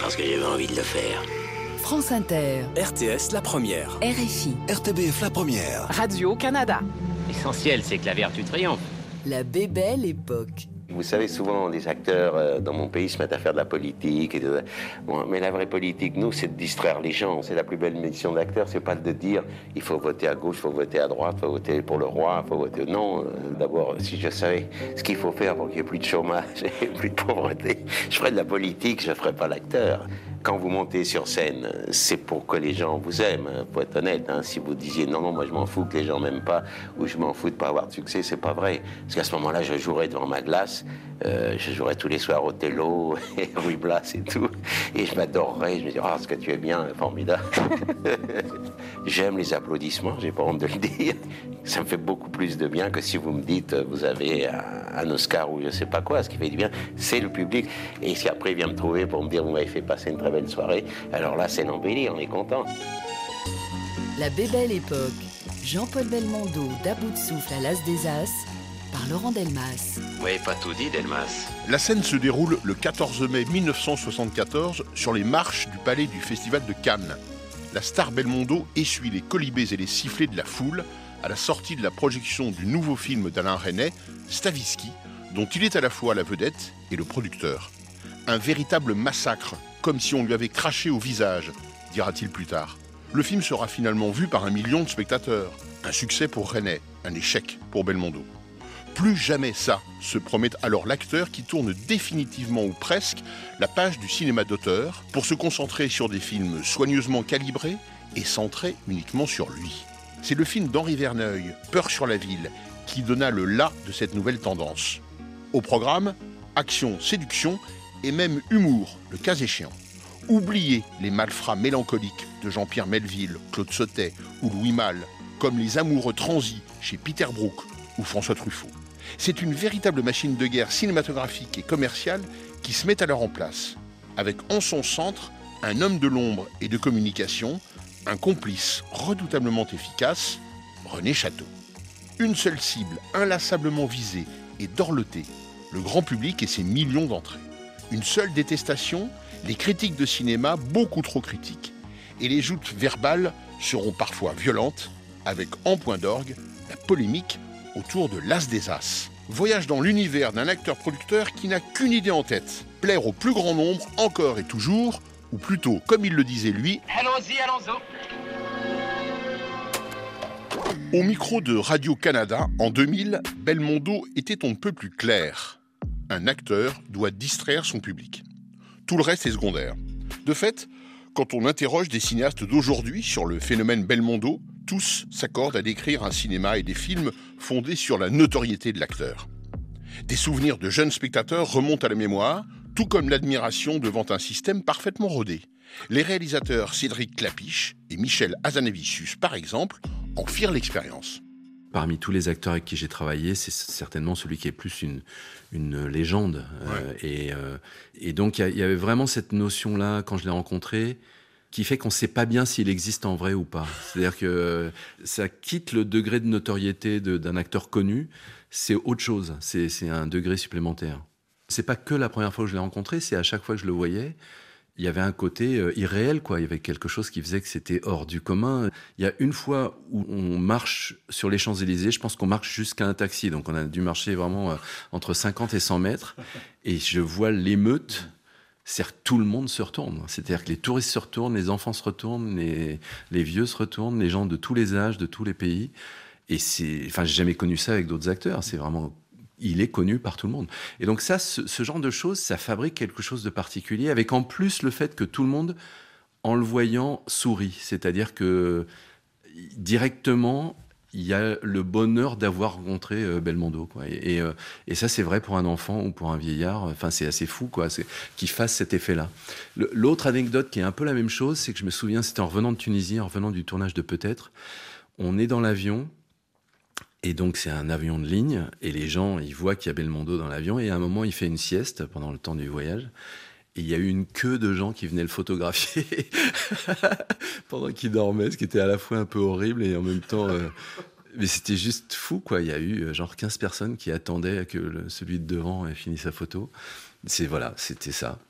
Parce que j'avais envie de le faire. France Inter, RTS La Première. RFI, RTBF La Première. Radio-Canada. L'essentiel, c'est que la vertu triomphe. La Bébelle Époque. Vous savez, souvent, les acteurs euh, dans mon pays se mettent à faire de la politique. Et de... bon, mais la vraie politique, nous, c'est de distraire les gens. C'est la plus belle mission d'acteur, c'est pas de dire il faut voter à gauche, il faut voter à droite, il faut voter pour le roi, il faut voter. Non, euh, d'abord, si je savais ce qu'il faut faire pour qu'il n'y ait plus de chômage et plus de pauvreté, je ferais de la politique, je ne ferais pas l'acteur. Quand vous montez sur scène, c'est pour que les gens vous aiment, pour être honnête. hein. Si vous disiez non, non, moi je m'en fous que les gens m'aiment pas, ou je m'en fous de pas avoir de succès, c'est pas vrai. Parce qu'à ce moment-là, je jouerais devant ma glace, euh, je jouerais tous les soirs au Tello, et Ruy Blas et tout, et je m'adorerais, je me dirais, ah, ce que tu es bien, formidable. J'aime les applaudissements, j'ai pas honte de le dire. Ça me fait beaucoup plus de bien que si vous me dites, vous avez un, un Oscar ou je sais pas quoi. Ce qui fait du bien, c'est le public. Et si après il vient me trouver pour me dire, vous m'avez fait passer une très belle soirée, alors là, c'est l'embellie, on est content. La Bébelle Époque, Jean-Paul Belmondo d'À bout de souffle à l'As des As par Laurent Delmas. Vous m'avez pas tout dit, Delmas. La scène se déroule le 14 mai 1974 sur les marches du palais du Festival de Cannes. La star Belmondo essuie les colibés et les sifflets de la foule à la sortie de la projection du nouveau film d'Alain Resnais, Stavisky, dont il est à la fois la vedette et le producteur. Un véritable massacre, comme si on lui avait craché au visage, dira-t-il plus tard. Le film sera finalement vu par un million de spectateurs. Un succès pour Resnais, un échec pour Belmondo. Plus jamais ça, se promet alors l'acteur qui tourne définitivement ou presque la page du cinéma d'auteur pour se concentrer sur des films soigneusement calibrés et centrés uniquement sur lui. C'est le film d'Henri Verneuil, Peur sur la ville, qui donna le là de cette nouvelle tendance. Au programme, action, séduction et même humour, le cas échéant. Oubliez les malfrats mélancoliques de Jean-Pierre Melville, Claude Sautet ou Louis Malle, comme les amoureux transis chez Peter Brook ou François Truffaut. C'est une véritable machine de guerre cinématographique et commerciale qui se met alors en place, avec en son centre un homme de l'ombre et de communication, un complice redoutablement efficace, René Château. Une seule cible inlassablement visée et dorlotée, le grand public et ses millions d'entrées. Une seule détestation, les critiques de cinéma beaucoup trop critiques. Et les joutes verbales seront parfois violentes, avec en point d'orgue la polémique autour de l'As des As. Voyage dans l'univers d'un acteur-producteur qui n'a qu'une idée en tête, plaire au plus grand nombre encore et toujours, ou plutôt, comme il le disait lui, Allons-y, allons-y. au micro de Radio-Canada, en 2000, Belmondo était on ne peut plus clair. Un acteur doit distraire son public. Tout le reste est secondaire. De fait, quand on interroge des cinéastes d'aujourd'hui sur le phénomène Belmondo, tous s'accordent à décrire un cinéma et des films fondés sur la notoriété de l'acteur. Des souvenirs de jeunes spectateurs remontent à la mémoire, tout comme l'admiration devant un système parfaitement rodé. Les réalisateurs Cédric Clapiche et Michel Hazanavicius, par exemple, en firent l'expérience. Parmi tous les acteurs avec qui j'ai travaillé, c'est certainement celui qui est plus une, une légende. Euh, et, euh, et donc, il y y, avait vraiment cette notion-là, quand je l'ai rencontré, qui fait qu'on ne sait pas bien s'il existe en vrai ou pas. C'est-à-dire que euh, ça quitte le degré de notoriété d'un acteur connu, c'est autre chose, c'est c'est un degré supplémentaire. C'est pas que la première fois que je l'ai rencontré, c'est à chaque fois que je le voyais, il y avait un côté euh, irréel, quoi. Il y avait quelque chose qui faisait que c'était hors du commun. Il y a une fois où on marche sur les Champs-Élysées, je pense qu'on marche jusqu'à un taxi, donc on a dû marcher vraiment euh, entre 50 et 100 mètres, et je vois l'émeute. C'est-à-dire tout le monde se retourne. C'est-à-dire que les touristes se retournent, les enfants se retournent, les, les vieux se retournent, les gens de tous les âges, de tous les pays. Et c'est, enfin, j'ai jamais connu ça avec d'autres acteurs. C'est vraiment, il est connu par tout le monde. Et donc ça, ce, genre de choses, ça fabrique quelque chose de particulier, avec en plus le fait que tout le monde, en le voyant, sourit. C'est-à-dire que directement, il y a le bonheur d'avoir rencontré euh, Belmondo. Et, euh, et, ça, c'est vrai pour un enfant ou pour un vieillard. Enfin, c'est assez fou quoi, qu'il fasse cet effet-là. L'autre anecdote qui est un peu la même chose, c'est que je me souviens, c'était en revenant de Tunisie, en revenant du tournage de Peut-être. On est dans l'avion. Et donc c'est un avion de ligne et les gens ils voient qu'il y a Belmondo dans l'avion et à un moment il fait une sieste pendant le temps du voyage et il y a eu une queue de gens qui venaient le photographier pendant qu'il dormait, ce qui était à la fois un peu horrible et en même temps. Euh, mais c'était juste fou, quoi. Il y a eu euh, genre 15 personnes qui attendaient que celui de devant ait fini sa photo. C'est voilà, c'était ça.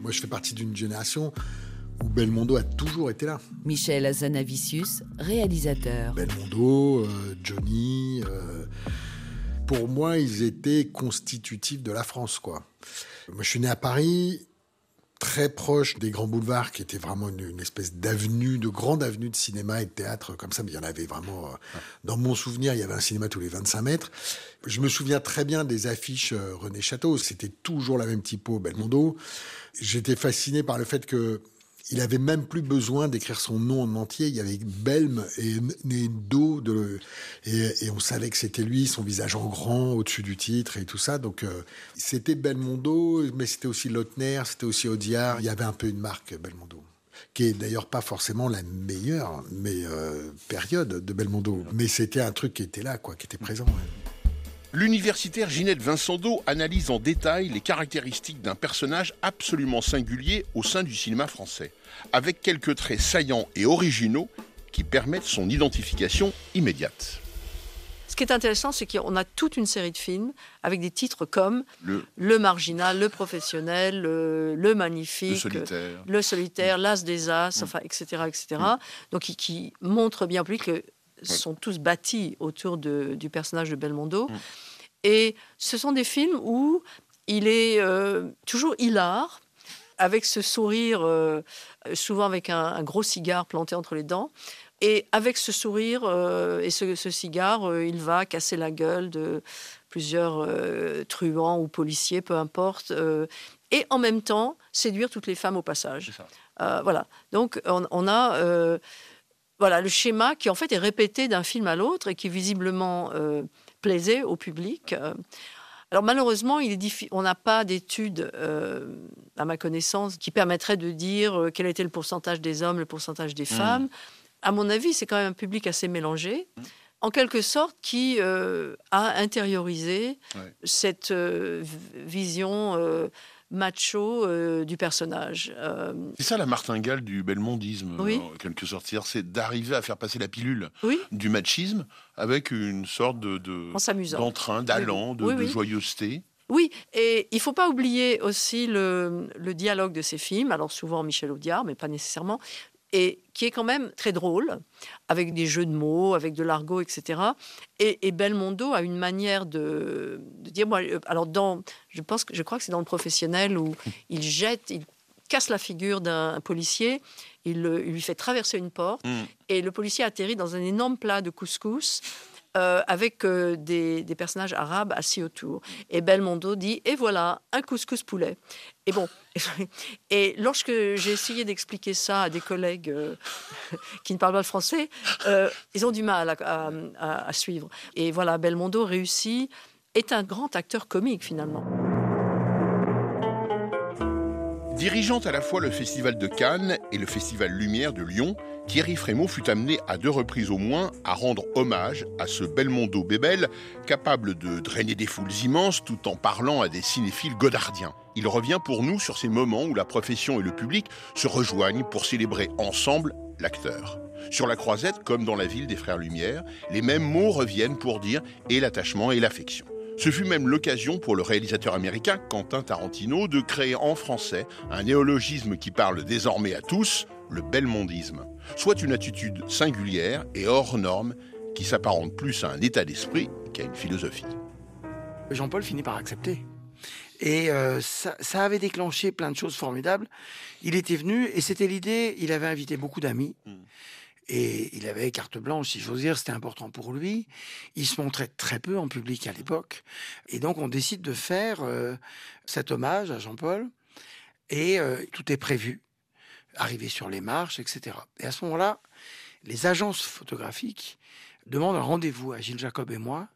Moi, je fais partie d'une génération où Belmondo a toujours été là. Michel Azanavicius, réalisateur. Belmondo, euh, Johnny. pour moi, ils étaient constitutifs de la France, quoi. Moi, je suis né à Paris, très proche des grands boulevards, qui étaient vraiment une, espèce d'avenue, de grande avenue de cinéma et de théâtre, comme ça, mais il y en avait vraiment. Euh, dans mon souvenir, il y avait un cinéma tous les 25 mètres. Je me souviens très bien des affiches euh, René Château, c'était toujours la même typo, Belmondo. J'étais fasciné par le fait que il avait même plus besoin d'écrire son nom en entier. Il y avait Belm et Do de, et, on savait que c'était lui, son visage en grand au-dessus du titre et tout ça. Donc euh, c'était Belmondo, mais c'était aussi Lautner, c'était aussi Audiard. Il y avait un peu une marque Belmondo qui est d'ailleurs pas forcément la meilleure euh, période de Belmondo. Mais c'était un truc qui était là, quoi, qui était présent. L'universitaire Ginette Vincendo analyse en détail les caractéristiques d'un personnage absolument singulier au sein du cinéma français, avec quelques traits saillants et originaux qui permettent son identification immédiate. Ce qui est intéressant, c'est qu'on a toute une série de films avec des titres comme Le, Marginal, Le Professionnel, Le, Magnifique, Le Solitaire, L'As des As, mm. enfin, etc. etc. Mm. Donc, qui, qui montrent bien plus que sont tous bâtis autour du personnage de Belmondo. Mm. Et ce sont des films où il est euh, toujours hilar, avec ce sourire, euh, souvent avec un, gros cigare planté entre les dents. Et avec ce sourire euh, et ce, cigare, il va casser la gueule de plusieurs truands ou policiers, peu importe. et en même temps, séduire toutes les femmes au passage. voilà. Donc, on a voilà le schéma qui en fait est répété d'un film à l'autre et qui visiblement euh, plaisait au public. Euh, alors malheureusement, il est on n'a pas d'études, euh, à ma connaissance, qui permettraient de dire quel était le pourcentage des hommes, le pourcentage des mmh. femmes. À mon avis, c'est quand même un public assez mélangé. en quelque sorte, qui a intériorisé cette vision macho euh, du personnage. Euh, c'est ça la martingale du belmondisme, en quelque sorte. C'est d'arriver à faire passer la pilule du machisme avec une sorte de, d'entrain, d'allant, de, joyeuseté. Oui, et il faut pas oublier aussi le, le, dialogue de ces films, alors souvent Michel Audiard, mais pas nécessairement, et qui est quand même très drôle, avec des jeux de mots, avec de l'argot, etc. Et, Belmondo a une manière de, dire, moi, euh, alors dans, je pense que je crois que c'est dans le professionnel où il jette, il casse la figure d'un policier, il, lui fait traverser une porte, mm. et le policier atterrit dans un énorme plat de couscous. Euh, avec euh, des, personnages arabes assis autour. Et Belmondo dit Et voilà, un couscous poulet. Et bon, et lorsque j'ai essayé d'expliquer ça à des collègues euh, qui ne parlent pas le français, ils ont du mal à, suivre. Et voilà, Belmondo réussit, est un grand acteur comique finalement. Dirigeant à la fois le Festival de Cannes et le Festival Lumière de Lyon, Thierry Frémaux fut amené à deux reprises au moins à rendre hommage à ce Belmondo Bébel, capable de drainer des foules immenses tout en parlant à des cinéphiles godardiens. Il revient pour nous sur ces moments où la profession et le public se rejoignent pour célébrer ensemble l'acteur. Sur la croisette, comme dans la ville des Frères Lumière, les mêmes mots reviennent pour dire et l'attachement et l'affection. Ce fut même l'occasion pour le réalisateur américain Quentin Tarantino de créer en français un néologisme qui parle désormais à tous, le belmondisme, soit une attitude singulière et hors norme qui s'apparente plus à un état d'esprit qu'à une philosophie. Jean-Paul finit par accepter. Et euh, ça, avait déclenché plein de choses formidables. Il était venu et c'était l'idée, il avait invité beaucoup d'amis. Hmm. Et il avait carte blanche, si j'ose dire, c'était important pour lui. Il se montrait très peu en public à l'époque. Et donc on décide de faire euh, cet hommage à Jean-Paul. Et euh, tout est prévu. Arriver sur les marches, etc. Et à ce moment-là, les agences photographiques demandent un rendez-vous à Gilles Jacob et moi.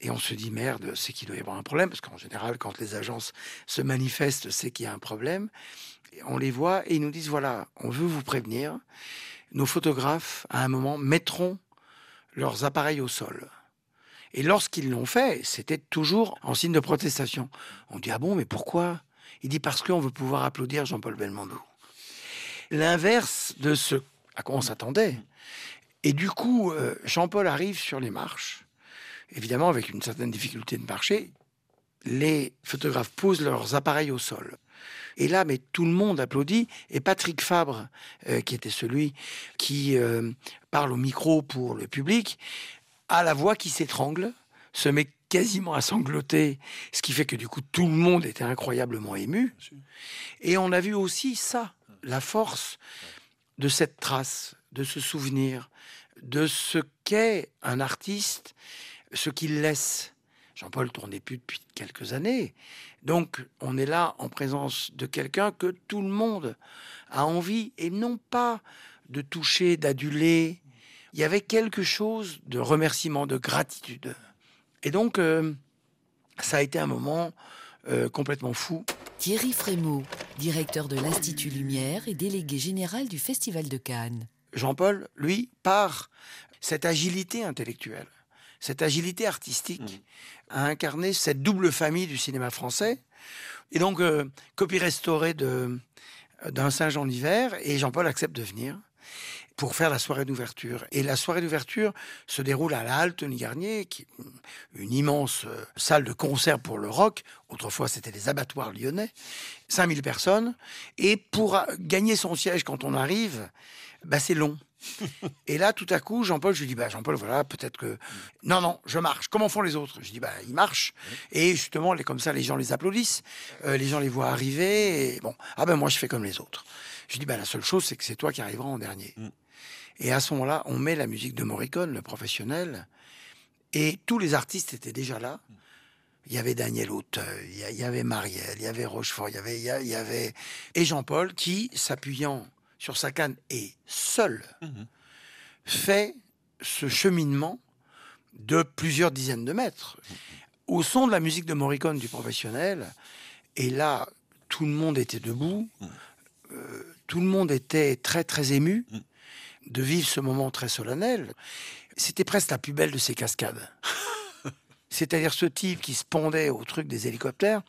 Et on se dit, merde, c'est qu'il doit y avoir un problème, parce qu'en général, quand les agences se manifestent, c'est qu'il y a un problème. on les voit et ils nous disent, voilà, on veut vous prévenir, nos photographes, à un moment, mettront leurs appareils au sol. Et lorsqu'ils l'ont fait, c'était toujours en signe de protestation. On dit, ah bon, mais pourquoi? Il dit, parce qu'on veut pouvoir applaudir Jean-Paul Belmondo. L'inverse de ce à quoi on s'attendait. Et du coup, euh, Jean-Paul arrive sur les marches, évidemment avec une certaine difficulté de marcher. Les photographes posent leurs appareils au sol. Et là, mais tout le monde applaudit. Et Patrick Fabre, euh, qui était celui qui euh, parle au micro pour le public, a la voix qui s'étrangle, se met quasiment à sangloter, ce qui fait que du coup tout le monde était incroyablement ému. Et on a vu aussi ça, la force de cette trace, de ce souvenir, de ce qu'est un artiste, ce qu'il laisse. Jean-Paul tournait plus depuis quelques années. Donc, on est là en présence de quelqu'un que tout le monde a envie, et non pas de toucher, d'aduler. Il y avait quelque chose de remerciement, de gratitude. Et donc, euh, ça a été un moment euh, complètement fou. Thierry Frémaux, directeur de l'Institut Lumière et délégué général du Festival de Cannes. Jean-Paul, lui, par cette agilité intellectuelle, cette agilité artistique, a incarné cette double famille du cinéma français. Et donc, euh, copie restaurée d'un Saint-Jean d'hiver, et Jean-Paul accepte de venir pour faire la soirée d'ouverture. Et la soirée d'ouverture se déroule à la Halte Garnier, qui est une immense euh, salle de concert pour le rock. Autrefois, c'était les abattoirs lyonnais. 5000 personnes. Et pour euh, gagner son siège quand on arrive, bah, c'est long. Et là, tout à coup, Jean-Paul, je lui dis, bah, Jean-Paul, voilà, peut-être que. Non, non, je marche. Comment font les autres? Je dis, bah, ils marchent. Et justement, les, comme ça, les gens les applaudissent. Euh, les gens les voient arriver. Et bon, ah ben, moi, je fais comme les autres. Je dis, bah, la seule chose, c'est que c'est toi qui arriveras en dernier. Mm. Et à ce moment-là, on met la musique de Morricone, le professionnel, et tous les artistes étaient déjà là. Il y avait Daniel Auteuil, il y avait Marielle, il y avait Rochefort, il y avait, il y avait et Jean-Paul qui, s'appuyant sur sa canne et seul, mhm. fait ce cheminement de plusieurs dizaines de mètres au son de la musique de Morricone du professionnel. Et là, tout le monde était debout, mhm. euh, tout le monde était très très ému. Mhm de vivre ce moment très solennel. C'était presque la plus belle de ces cascades. C'est-à-dire ce type qui se pendait au truc des hélicoptères.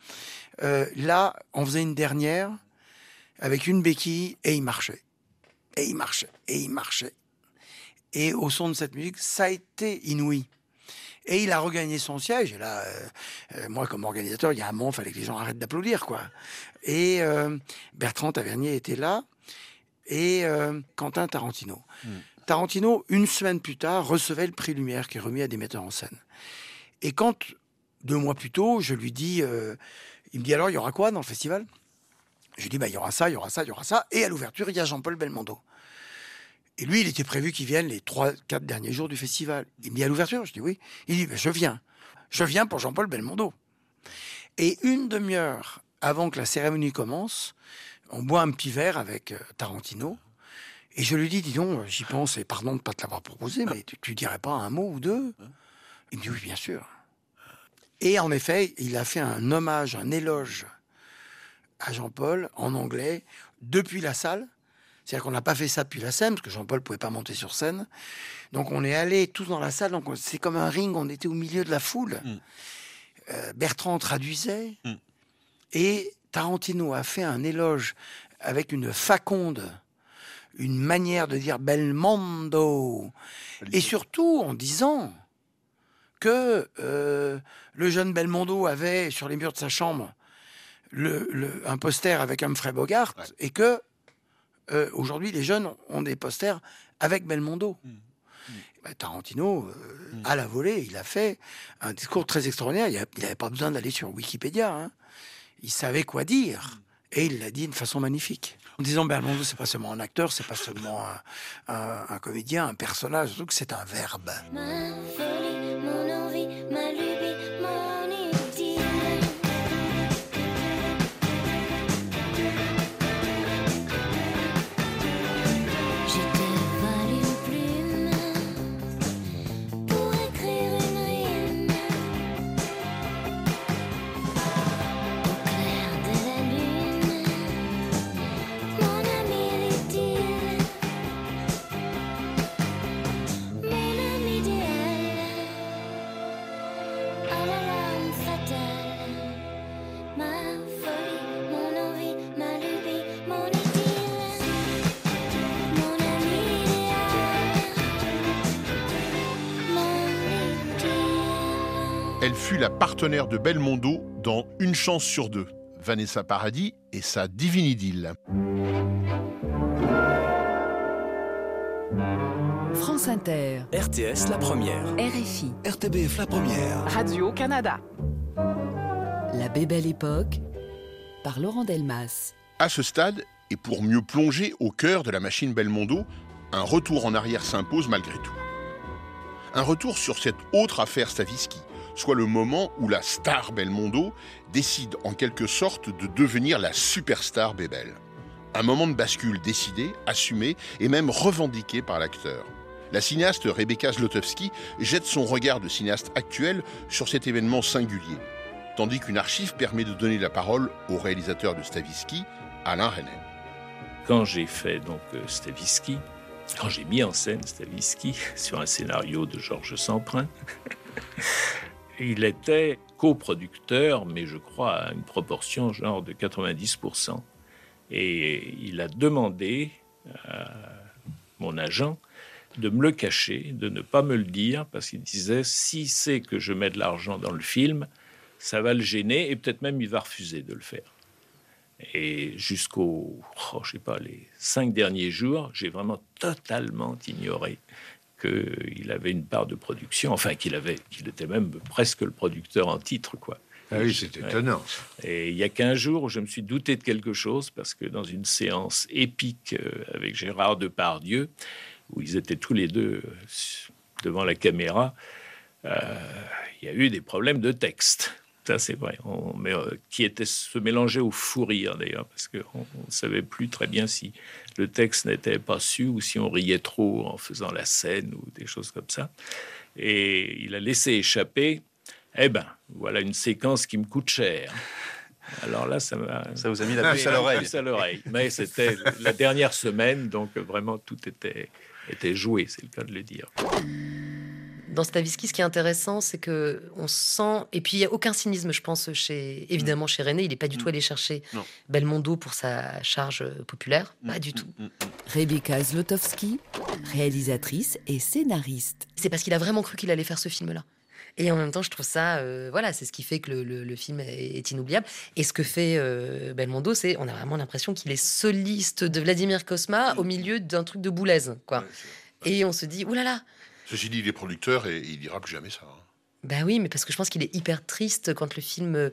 Euh, là, on faisait une dernière avec une béquille et il marchait. Et il marchait. Et il marchait. Et au son de cette musique, ça a été inouï. Et il a regagné son siège. Et là, euh, euh, moi, comme organisateur, il y a un moment, il fallait que les gens arrêtent d'applaudir, quoi. Et Bertrand Tavernier était là et euh, Quentin Tarantino. Hmm. Tarantino, une semaine plus tard, recevait le prix Lumière qui est remis à des metteurs en scène. Et quand, deux mois plus tôt, je lui dis, euh, il me dit alors, il y aura quoi dans le festival? Je lui dis, bah, il y aura ça, il y aura ça, il y aura ça. Et à l'ouverture, il y a Jean-Paul Belmondo. Et lui, il était prévu qu'il vienne les trois, quatre derniers jours du festival. Il me dit à l'ouverture, je dis oui. Il dit, bah, je viens. Je viens pour Jean-Paul Belmondo. Et une demi-heure avant que la cérémonie commence, on boit un petit verre avec euh, Tarantino. Et je lui dis, dis donc, euh, j'y pense, et pardon de ne pas te l'avoir proposé, mais tu, tu, dirais pas un mot ou deux? Il me dit, oui, bien sûr. Et en effet, il a fait un hommage, un éloge à Jean-Paul en anglais depuis la salle. C'est-à-dire qu'on n'a pas fait ça depuis la scène, parce que Jean-Paul ne pouvait pas monter sur scène. Donc on est allé tous dans la salle, donc c'est comme un ring, on était au milieu de la foule. Mm. Euh, Bertrand traduisait. Mm. Et Tarantino a fait un éloge avec une faconde, une manière de dire Belmondo, et surtout en disant que euh, le jeune Belmondo avait sur les murs de sa chambre le, un poster avec Humphrey Bogart et que euh, aujourd'hui les jeunes ont des posters avec Belmondo. Mmh. Mmh. Bah, Tarantino, euh, mmh. à la volée, il a fait un discours très extraordinaire. Il n'avait pas besoin d'aller sur Wikipédia. Hein il savait quoi dire. Et il l'a dit d'une façon magnifique. En disant Belmondo, c'est pas seulement un acteur, c'est pas seulement un, comédien, un personnage, surtout que c'est un verbe. Fut la partenaire de Belmondo dans Une chance sur deux, Vanessa Paradis et sa Divine Idylle. France Inter. RTS La Première. RFI. RTBF La Première. Radio-Canada. La Bébelle Époque par Laurent Delmas. À ce stade, et pour mieux plonger au cœur de la machine Belmondo, un retour en arrière s'impose malgré tout. Un retour sur cette autre affaire Stavisky, soit le moment où la star Belmondo décide en quelque sorte de devenir la superstar Bébel. Un moment de bascule décidé, assumé et même revendiqué par l'acteur. La cinéaste Rebecca Zlotowski jette son regard de cinéaste actuel sur cet événement singulier, tandis qu'une archive permet de donner la parole au réalisateur de Stavisky, Alain René. Quand j'ai fait donc euh, Stavisky, quand j'ai mis en scène Stavisky sur un scénario de Georges Semprin, il était coproducteur, mais je crois à une proportion genre de 90%. Et il a demandé à mon agent de me le cacher, de ne pas me le dire, parce qu'il disait si c'est que je mets de l'argent dans le film, ça va le gêner et peut-être même il va refuser de le faire. Et jusqu'aux, oh, je sais pas, les cinq derniers jours, j'ai vraiment totalement ignoré qu'il avait une part de production, enfin qu'il avait, qu'il était même presque le producteur en titre, quoi. Ah oui, c'est étonnant. Et il y a qu'un jour où je me suis douté de quelque chose, parce que dans une séance épique euh, avec Gérard Depardieu, où ils étaient tous les deux euh, devant la caméra, euh, il y a eu des problèmes de texte. Ça, c'est vrai. mais, qui était se mélangeait au fou rire, d'ailleurs, parce qu'on ne savait plus très bien si le texte n'était pas su ou si on riait trop en faisant la scène ou des choses comme ça. Et il a laissé échapper eh ben, voilà une séquence qui me coûte cher. Alors là, ça Ça vous a mis la puce à l'oreille. Mais c'était la dernière semaine, donc vraiment tout était, était joué, c'est le cas de le dire. Dans Stavisky, ce qui est intéressant, c'est que on sent, et puis il n'y a aucun cynisme, je pense, chez évidemment chez René, il n'est pas du tout mm. allé chercher Belmondo pour sa charge populaire, pas du mm, tout. Mm, Rebecca Zlotowski, réalisatrice et scénariste. C'est parce qu'il a vraiment cru qu'il allait faire ce film-là. Et en même temps, je trouve ça, euh, voilà, c'est ce qui fait que le, film est, inoubliable. Et ce que fait euh, Belmondo, c'est, on a vraiment l'impression qu'il est soliste de Vladimir Kosma au milieu d'un truc de boulaise, quoi. et on se dit, oulala. Là là. Ceci dit, il est producteur et il dira plus jamais ça. Hein. Ben oui, mais parce que je pense qu'il est hyper triste quand le film euh,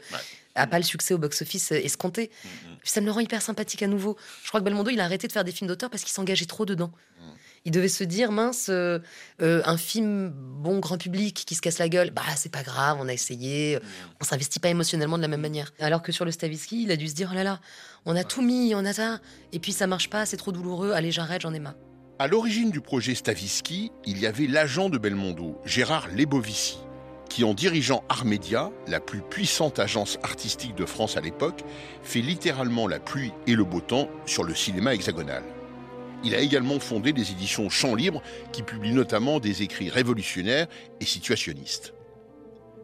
a pas le succès au box-office escompté. Mm, mm. Ça me le rend hyper sympathique à nouveau. Je crois que Belmondo, il a arrêté de faire des films d'auteur parce qu'il s'engageait trop dedans. Mm il devait se dire mince, euh, euh, un film bon grand public qui se casse la gueule, bah c'est pas grave, on a essayé, on s'investit pas émotionnellement de la même manière. Alors que sur le Stavisky, il a dû se dire oh là là, on a tout mis, on a ça, et puis ça marche pas, c'est trop douloureux, allez j'arrête, j'en ai marre. À l'origine du projet Stavisky, il y avait l'agent de Belmondo, Gérard Lebovici, qui en dirigeant Armédia, la plus puissante agence artistique de France à l'époque, fait littéralement la pluie et le beau temps sur le cinéma hexagonal. Il a également fondé des éditions Champs Libre qui publient notamment des écrits révolutionnaires et situationnistes.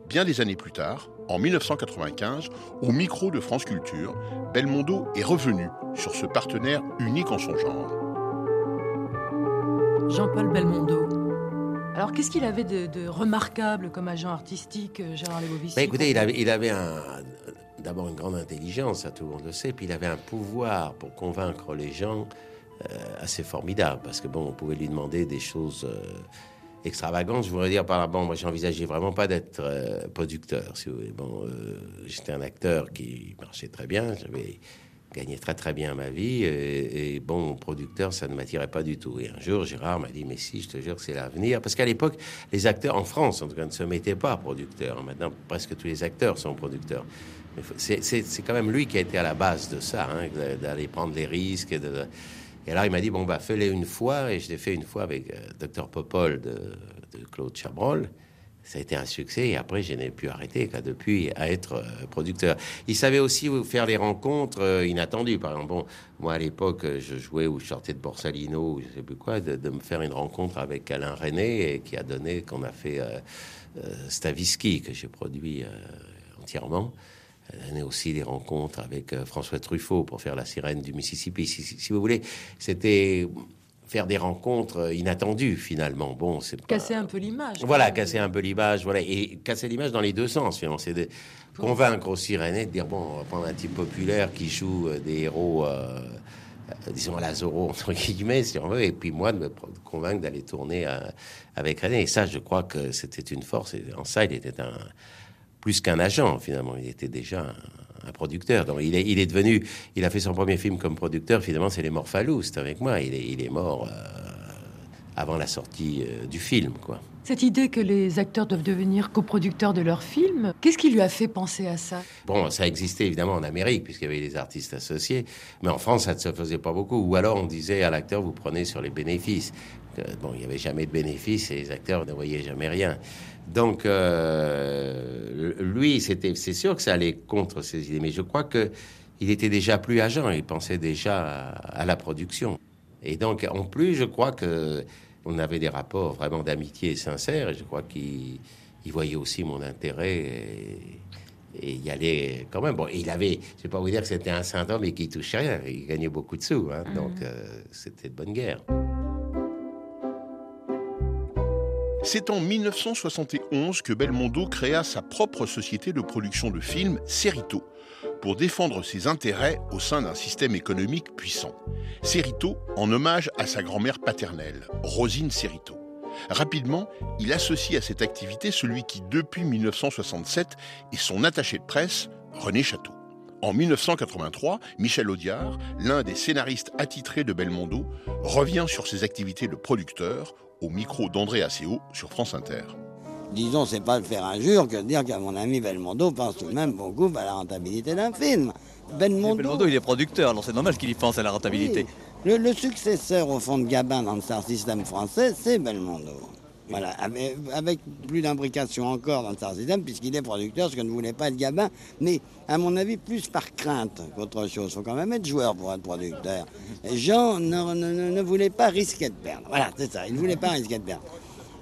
Bien des années plus tard, en 1995, au micro de France Culture, Belmondo est revenu sur ce partenaire unique en son genre. Jean-Paul Belmondo. Alors, qu'est-ce qu'il avait de, remarquable comme agent artistique, euh, Gérard Lebovici bah, Écoutez, il avait, d'abord une grande intelligence, ça tout le monde le sait, puis il avait un pouvoir pour convaincre les gens euh, assez formidable parce que bon, on pouvait lui demander des choses euh, extravagantes. Je voudrais dire par là, bon, moi j'envisageais vraiment pas d'être producteur. Si vous. Bon, j'étais un acteur qui marchait très bien, j'avais gagné très très bien ma vie et, bon, producteur, ça ne m'attirait pas du tout. Et un jour, Gérard m'a dit, mais si, je te jure c'est l'avenir. Parce qu'à l'époque, les acteurs en France, en tout cas, ne se mettaient pas producteurs. Maintenant, presque tous les acteurs sont producteurs. C'est quand même lui qui a été à la base de ça, hein, d'aller prendre les risques. Et de, alors il m'a dit, bon, bah fais-les une fois. Et je l'ai fait une fois avec euh, Dr Popol de, Claude Chabrol. Ça a été un succès et après je n'ai pu arrêter qu'à depuis à être euh, producteur. Il savait aussi faire des rencontres euh, inattendues. Par exemple, bon, moi à l'époque je jouais ou je sortais de Borsalino ou je sais plus quoi, de, me faire une rencontre avec Alain René et qui a donné qu'on a fait Stavisky que j'ai produit entièrement. Elle a aussi des rencontres avec euh, François Truffaut pour faire la sirène du Mississippi. Si, vous voulez, c'était faire des rencontres inattendues finalement. Bon, c'est casser un peu l'image. Voilà, casser un peu l'image, voilà, et casser l'image dans les deux sens. Finalement, c'est de convaincre aussi René de dire bon, on va prendre un type populaire qui joue euh, des héros, euh, euh, disons à la Zorro entre guillemets, si on veut, et puis moi de me convaincre d'aller tourner avec René. Et ça, je crois que c'était une force. Et en ça, il était un plus qu'un agent finalement. Il était déjà un, un producteur. Donc il est, il est devenu, il a fait son premier film comme producteur. Finalement, c'est Les Morphalous, c'est avec moi. Il est, il est mort euh, avant la sortie euh, du film, quoi. Cette idée que les acteurs doivent devenir coproducteurs de leurs films, qu'est-ce qui lui a fait penser à ça? Bon, ça existait évidemment en Amérique, puisqu'il y avait les artistes associés, mais en France, ça ne se faisait pas beaucoup. Ou alors on disait à l'acteur, vous prenez sur les bénéfices. Bon, il n'y avait jamais de bénéfices et les acteurs ne voyaient jamais rien. Donc, euh, lui, c'était, c'est sûr que ça allait contre ses idées, mais je crois que il était déjà plus agent, il pensait déjà à, la production. Et donc, en plus, je crois que on avait des rapports vraiment d'amitié sincères, et je crois qu'il voyait aussi mon intérêt. Et, il y allait quand même. Bon, il avait, je vais pas vous dire que c'était un saint homme et qu'il touchait rien. Il gagnait beaucoup de sous, hein, donc mmh. euh, c'était de bonne guerre. C'est en 1971 que Belmondo créa sa propre société de production de films, Cerito, pour défendre ses intérêts au sein d'un système économique puissant. Cerito en hommage à sa grand-mère paternelle, Rosine Cerito. Rapidement, il associe à cette activité celui qui, depuis 1967, est son attaché de presse, René Château. En 1983, Michel Audiard, l'un des scénaristes attitrés de Belmondo, revient sur ses activités de producteur au micro d'André Asseo sur France Inter. Disons, c'est pas de faire injure que de dire qu'à mon ami Belmondo pense tout de même beaucoup à la rentabilité d'un film. Belmondo... Belmondo, il est producteur, alors c'est normal qu'il y pense à la rentabilité. Le, successeur, au fond, de Gabin dans le star système français, c'est Belmondo. Voilà, avec, plus d'imbrication encore dans le star system, puisqu'il est producteur, ce que ne voulait pas être Gabin, mais à mon avis, plus par crainte qu'autre chose. Il faut quand même être joueur pour être producteur. Et Jean ne, ne, voulait pas risquer de perdre. Voilà, c'est ça, il ne voulait pas risquer de perdre.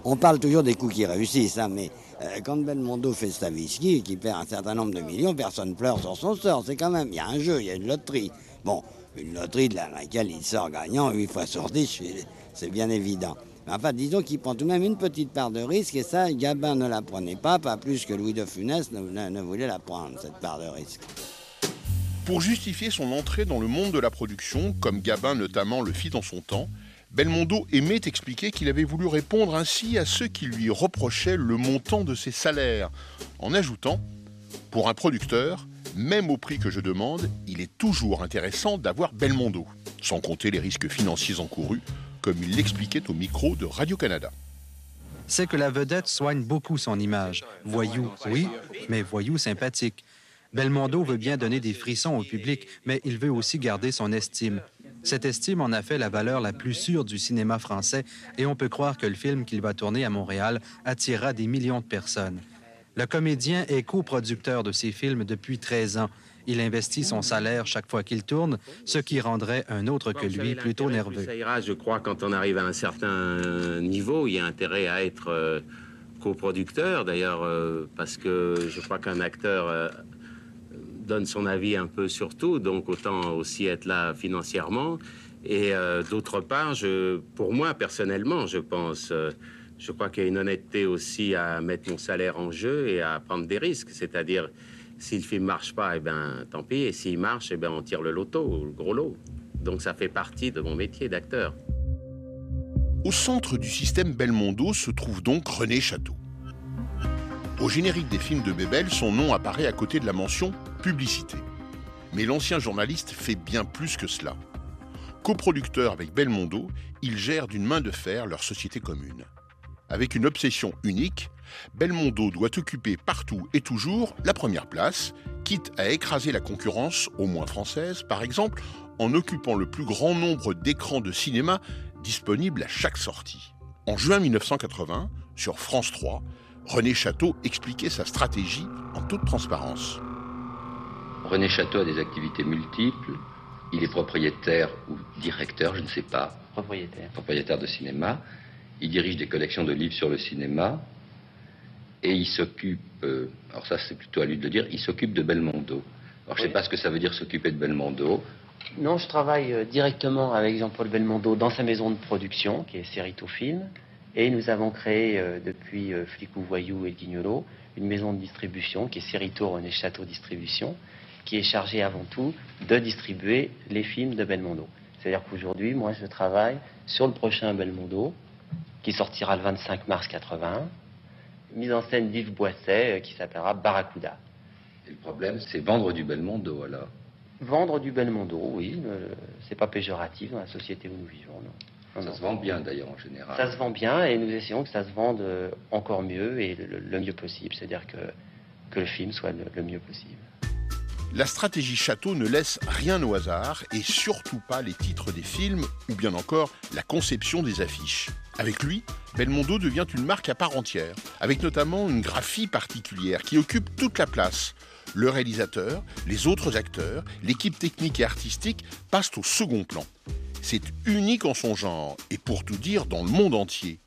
On parle toujours des coups qui réussissent, hein, mais euh, quand Belmondo fait Stavisky, qui perd un certain nombre de millions, personne pleure sur son sort. C'est quand même, il y a un jeu, il y a une loterie. Bon, une loterie de laquelle il sort gagnant huit fois sur 10, c'est bien évident. Enfin, disons qu'il prend tout de même une petite part de risque, et ça, Gabin ne la prenait pas, pas plus que Louis de Funès ne, voulait la prendre, cette part de risque. Pour justifier son entrée dans le monde de la production, comme Gabin notamment le fit dans son temps, Belmondo aimait expliquer qu'il avait voulu répondre ainsi à ceux qui lui reprochaient le montant de ses salaires, en ajoutant Pour un producteur, même au prix que je demande, il est toujours intéressant d'avoir Belmondo, sans compter les risques financiers encourus comme il l'expliquait au micro de Radio-Canada. C'est que la vedette soigne beaucoup son image. Voyou, oui, mais voyou sympathique. Belmondo veut bien donner des frissons au public, mais il veut aussi garder son estime. Cette estime en a fait la valeur la plus sûre du cinéma français et on peut croire que le film qu'il va tourner à Montréal attirera des millions de personnes. Le comédien est coproducteur de ces films depuis 13 ans. Il investit son salaire chaque fois qu'il tourne, ce qui rendrait un autre que lui plutôt nerveux. Ça ira, je crois, quand on arrive à un certain niveau, il y a intérêt à être euh, coproducteur, d'ailleurs, euh, parce que je crois qu'un acteur euh, donne son avis un peu sur tout, donc autant aussi être là financièrement. Et d'autre part, je, pour moi personnellement, je pense, je crois qu'il y a une honnêteté aussi à mettre mon salaire en jeu et à prendre des risques, c'est-à-dire si le film marche pas, eh ben, tant pis. Et s'il marche, eh ben, on tire le loto, le gros lot. Donc ça fait partie de mon métier d'acteur. Au centre du système Belmondo se trouve donc René Château. Au générique des films de Bébel, son nom apparaît à côté de la mention publicité. Mais l'ancien journaliste fait bien plus que cela. Coproducteur avec Belmondo, il gère d'une main de fer leur société commune. Avec une obsession unique, Belmondo doit occuper partout et toujours la première place, quitte à écraser la concurrence, au moins française par exemple, en occupant le plus grand nombre d'écrans de cinéma disponibles à chaque sortie. En juin 1980, sur France 3, René Château expliquait sa stratégie en toute transparence. René Château a des activités multiples. Il est propriétaire ou directeur, je ne sais pas. Propriétaire. Propriétaire de cinéma. Il dirige des collections de livres sur le cinéma et il s'occupe, euh, alors ça c'est plutôt à lui de le dire, il s'occupe de Belmondo. Alors je ne sais pas ce que ça veut dire s'occuper de Belmondo. Non, je travaille euh, directement avec Jean-Paul Belmondo dans sa maison de production, qui est Cerito Film. Et nous avons créé euh, depuis Flicou Voyou et Guignolo une maison de distribution qui est Cerito René Château Distribution, qui est chargée avant tout de distribuer les films de Belmondo. C'est-à-dire qu'aujourd'hui, moi, je travaille sur le prochain Belmondo, qui sortira le 25 mars 81, mise en scène d'Yves Boisset, qui s'appellera Barracuda. Et le problème, c'est vendre du Belmondo, alors Vendre du Belmondo, oui, euh, c'est pas péjoratif dans la société où nous vivons. Non. ça se vend bien d'ailleurs en général. Ça se vend bien et nous essayons que ça se vende euh, encore mieux et le, mieux possible, c'est-à-dire que, que le film soit le, mieux possible. La stratégie Château ne laisse rien au hasard et surtout pas les titres des films ou bien encore la conception des affiches. Avec lui, Belmondo devient une marque à part entière, avec notamment une graphie particulière qui occupe toute la place le réalisateur, les autres acteurs, l'équipe technique et artistique passent au second plan. C'est unique en son genre et pour tout dire dans le monde entier.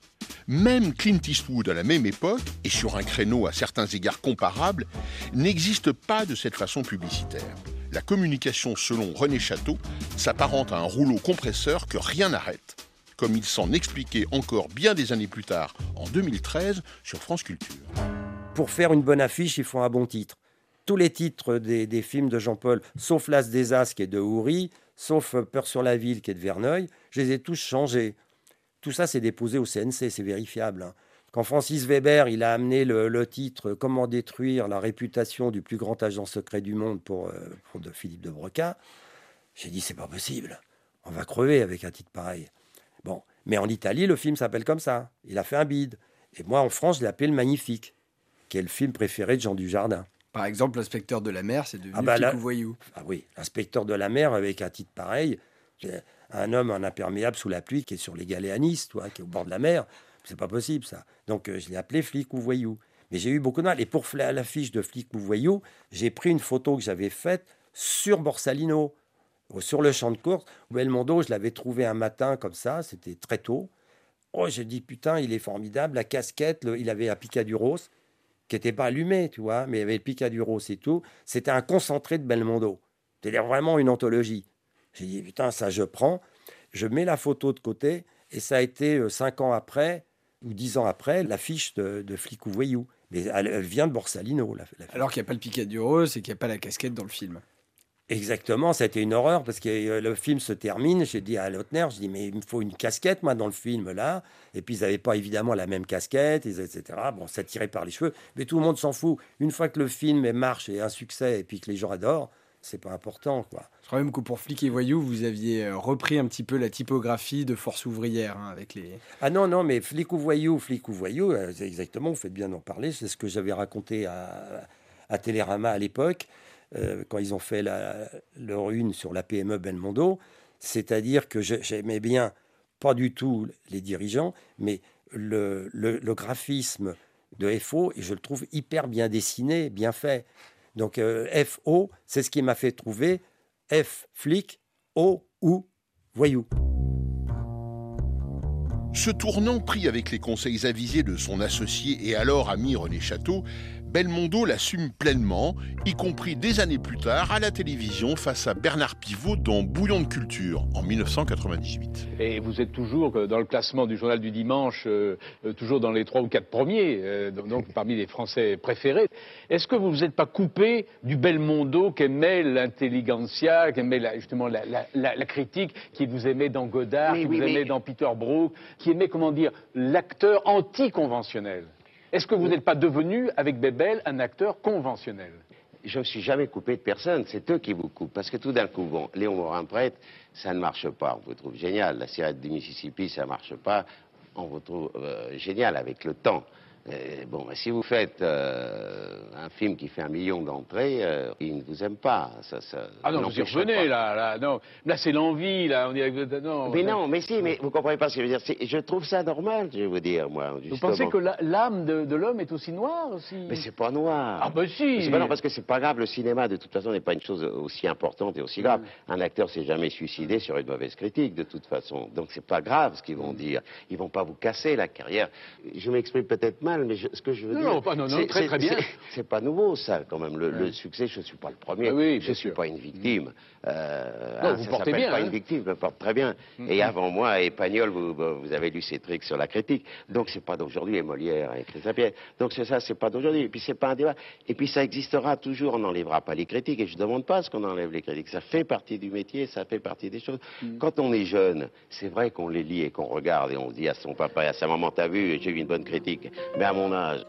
Même Clint Eastwood à la même époque, et sur un créneau à certains égards comparable, n'existe pas de cette façon publicitaire. La communication, selon René Château, s'apparente à un rouleau compresseur que rien n'arrête, comme il s'en expliquait encore bien des années plus tard, en 2013, sur France Culture. Pour faire une bonne affiche, il faut un bon titre tous les titres des, films de Jean-Paul, sauf L'As des As qui est de Houry, sauf Peur sur la ville qui est de Verneuil, je les ai tous changés. Tout ça, c'est déposé au CNC, c'est vérifiable. Hein. Quand Francis Weber, il a amené le, titre Comment détruire la réputation du plus grand agent secret du monde pour, euh, de Philippe de Broca, j'ai dit c'est pas possible. On va crever avec un titre pareil. Bon, mais en Italie, le film s'appelle comme ça. Il a fait un bide. Et moi, en France, je l'ai appelé Le Magnifique, qui est le film préféré de Jean Dujardin. Par exemple, l'inspecteur de la mer, c'est devenu ah bah voyou. Ah oui, l'inspecteur de la mer avec un titre pareil. Un homme en imperméable sous la pluie qui est sur les galets à Nice, toi, qui est au bord de la mer. C'est pas possible ça. Donc euh, je l'ai appelé flic ou voyou. Mais j'ai eu beaucoup de mal. Et pour l'affiche de flic ou voyou, j'ai pris une photo que j'avais faite sur Borsalino, sur le champ de course. Belmondo, je l'avais trouvé un matin comme ça, c'était très tôt. Oh, j'ai dit putain, il est formidable. La casquette, il avait un Picaduros qui n'était pas allumé, tu vois, mais il avait le Picaduro, c'est tout. C'était un concentré de Belmondo. C'était vraiment une anthologie. J'ai dit, putain, ça je prends. Je mets la photo de côté, et ça a été euh, cinq ans après, ou dix ans après, l'affiche de, de Flic ou Voyou. Mais elle, vient de Borsalino. Alors qu'il n'y a pas le Picaduro, c'est qu'il n'y a pas la casquette dans le film. Exactement, ça a été une horreur parce que euh, le film se termine. J'ai dit à Lautner, je dis mais il me faut une casquette moi dans le film là. Et puis ils n'avaient pas évidemment la même casquette, etc. Bon, ça tirait par les cheveux, mais tout le monde s'en fout. Une fois que le film marche et un succès et puis que les gens adorent, c'est pas important quoi. Je crois même que pour Flic et Voyou, vous aviez euh, repris un petit peu la typographie de Force ouvrière hein, avec les. Ah non non, mais Flic ou Voyou, Flic ou Voyou, euh, exactement. Vous faites bien d'en parler. C'est ce que j'avais raconté à, à Télérama à l'époque. Euh, quand ils ont fait la, leur une sur la PME Belmondo, c'est-à-dire que j'aimais bien, pas du tout les dirigeants, mais le, le, graphisme de FO, et je le trouve hyper bien dessiné, bien fait. Donc euh, FO, c'est ce qui m'a fait trouver F, flic, O ou voyou. Ce tournant pris avec les conseils avisés de son associé et alors ami René Château Belmondo l'assume pleinement, y compris des années plus tard à la télévision face à Bernard Pivot dans Bouillon de culture en 1998. Et vous êtes toujours euh, dans le classement du journal du dimanche, euh, euh, toujours dans les trois ou quatre premiers, donc parmi les Français préférés. Est-ce que vous vous êtes pas coupé du Belmondo qu'aimait l'intelligentsia, qu'aimait justement la, critique, qui vous aimait dans Godard, qui vous aimait dans Peter Brook, qui aimait, comment dire, l'acteur anticonventionnel? Est-ce que vous n'êtes pas devenu, avec Bébel, un acteur conventionnel? Je ne suis jamais coupé de personne, c'est eux qui vous coupent. Parce que tout d'un coup, bon, Léon Morin prêtre, ça ne marche pas. On vous trouve génial. La sirène du Mississippi, ça ne marche pas. On vous trouve euh, génial avec le temps bon, si vous faites euh, un film qui fait un million d'entrées, euh, il ne vous aime pas. Ça, ah non, vous y revenez, là, là, non. Là, c'est l'envie, là. On non, mais non, mais si, mais vous comprenez pas ce que je veux dire. Je trouve ça normal, je vais vous dire, moi. Vous pensez que l'âme de, l'homme est aussi noire aussi? Mais c'est pas noir. Ah, ben si C'est pas non, parce que c'est pas grave. Le cinéma, de toute façon, n'est pas une chose aussi importante et aussi grave. Mm. Un acteur s'est jamais suicidé sur une mauvaise critique, de toute façon. Donc c'est pas grave ce qu'ils vont dire. Ils vont pas vous casser la carrière. Je m'exprime peut-être mal mal, mais ce que je veux non, dire. Non, pas, non, non, très très bien. C'est pas nouveau, ça, quand même. Le, succès, je ne suis pas le premier. Ah oui, je ne suis pas une victime. Euh, non, vous ça portez bien. pas hein. une victime, je me porte très bien. Mm-hmm. Et avant moi, Espagnol, vous, vous avez lu ses trucs sur la critique. Donc, c'est pas d'aujourd'hui, et Molière et Saint-Pierre. Donc, c'est ça, c'est pas d'aujourd'hui. Et puis, c'est pas un débat. Et puis, ça existera toujours. On n'enlèvera pas les critiques. Et je ne demande pas ce qu'on enlève les critiques. Ça fait partie du métier, ça fait partie des choses. Mm. Quand on est jeune, c'est vrai qu'on les lit et qu'on regarde et on dit à son papa et à sa maman, t'as vu, j'ai eu une bonne critique. Mais à mon âge.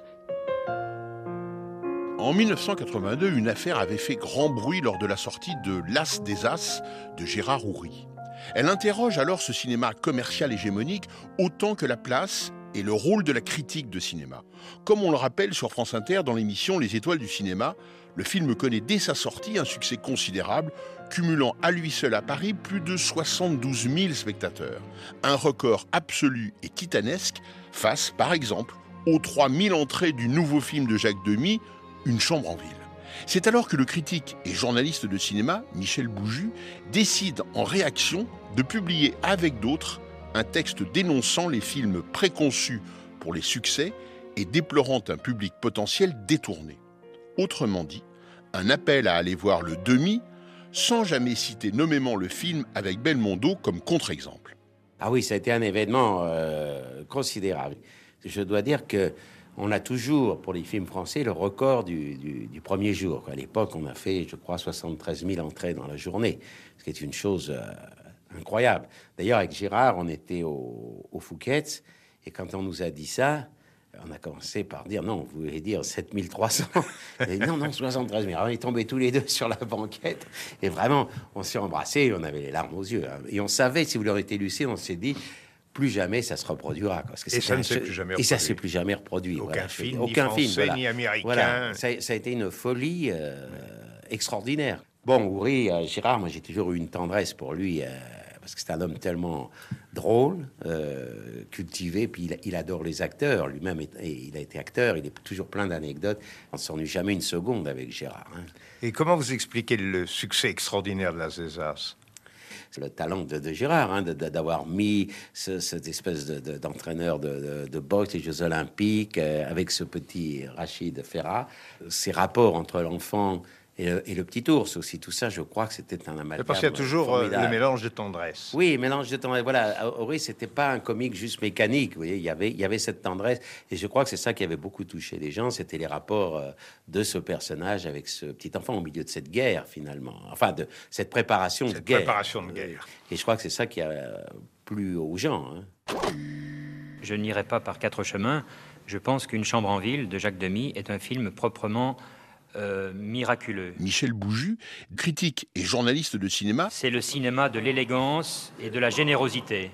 En 1982, une affaire avait fait grand bruit lors de la sortie de L'As des As de Gérard Houry. Elle interroge alors ce cinéma commercial hégémonique autant que la place et le rôle de la critique de cinéma. Comme on le rappelle sur France Inter dans l'émission Les Étoiles du cinéma, le film connaît dès sa sortie un succès considérable, cumulant à lui seul à Paris plus de 72 000 spectateurs. Un record absolu et titanesque face, par exemple, aux 3000 entrées du nouveau film de Jacques Demy, Une chambre en ville. C'est alors que le critique et journaliste de cinéma, Michel Bouju, décide en réaction de publier avec d'autres un texte dénonçant les films préconçus pour les succès et déplorant un public potentiel détourné. Autrement dit, un appel à aller voir le demi sans jamais citer nommément le film avec Belmondo comme contre-exemple. Ah oui, ça a été un événement euh, considérable. Je dois dire que on a toujours, pour les films français, le record du, premier jour. À l'époque, on a fait, je crois, 73 000 entrées dans la journée, ce qui est une chose euh, incroyable. D'ailleurs, avec Gérard, on était au, au et quand on nous a dit ça, on a commencé par dire non, vous voulez dire 7300 et Non, non, 73 000. Alors, on est tombés tous les deux sur la banquette et vraiment, on s'est embrassés, on avait les larmes aux yeux. Hein. Et on savait, si vous l'aurez été lucide, on s'est dit plus jamais ça se reproduira. Parce que et ça ne s'est plus jamais reproduit. Et ça s'est plus jamais reproduit. Aucun film, aucun ni film, ni américain. Voilà. Ça, a été une folie euh, extraordinaire. Bon, Ouri, euh, Gérard, moi j'ai toujours eu une tendresse pour lui. Euh, parce que c'est un homme tellement drôle, euh, cultivé, puis il, adore les acteurs. Lui-même, il a été acteur, il est toujours plein d'anecdotes. On ne s'ennuie jamais une seconde avec Gérard. Hein. Et comment vous expliquez le succès extraordinaire de la César le talent de, Gérard, hein, d'avoir mis cette espèce d'entraîneur de, de, boxe des Jeux Olympiques euh, avec ce petit Rachid Ferra. Ces rapports entre l'enfant et le, petit ours aussi. Tout ça, je crois que c'était un amalgame. Parce qu'il y a toujours euh, le mélange de tendresse. Oui, mélange de tendresse. Voilà, Henri, c'était pas un comique juste mécanique. Vous voyez, il y avait, il y avait cette tendresse, et je crois que c'est ça qui avait beaucoup touché les gens. C'était les rapports euh, de ce personnage avec ce petit enfant au milieu de cette guerre, finalement. Enfin, de cette préparation de guerre. Préparation de guerre. Et je crois que c'est ça qui a plu aux gens. Hein. Je n'irai pas par quatre chemins. Je pense qu'Une chambre en ville de Jacques Demy est un film proprement euh, miraculeux. Michel Bouju, critique et journaliste de cinéma. C'est le cinéma de l'élégance et de la générosité,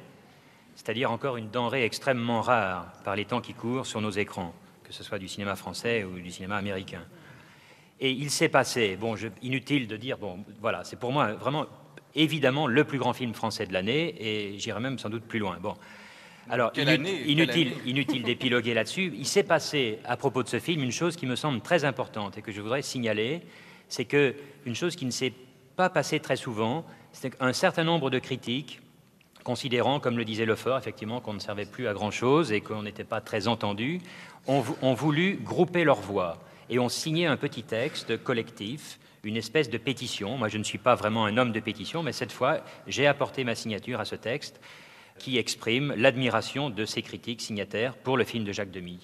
c'est-à-dire encore une denrée extrêmement rare par les temps qui courent sur nos écrans, que ce soit du cinéma français ou du cinéma américain. Et il s'est passé, bon, inutile de dire, bon, voilà, c'est pour moi vraiment évidemment le plus grand film français de l'année, et j'irai même sans doute plus loin. Bon, alors, inutile, inutile d'épiloguer là-dessus. Il s'est passé, à propos de ce film, une chose qui me semble très importante et que je voudrais signaler, c'est que une chose qui ne s'est pas passée très souvent, c'est qu'un certain nombre de critiques, considérant, comme le disait Lefort, effectivement, qu'on ne servait plus à grand-chose et qu'on n'était pas très entendu, ont, ont voulu grouper leurs voix et ont signé un petit texte collectif une espèce de pétition. Moi, je ne suis pas vraiment un homme de pétition, mais cette fois, j'ai apporté ma signature à ce texte qui exprime l'admiration de ses critiques signataires pour le film de Jacques Demy,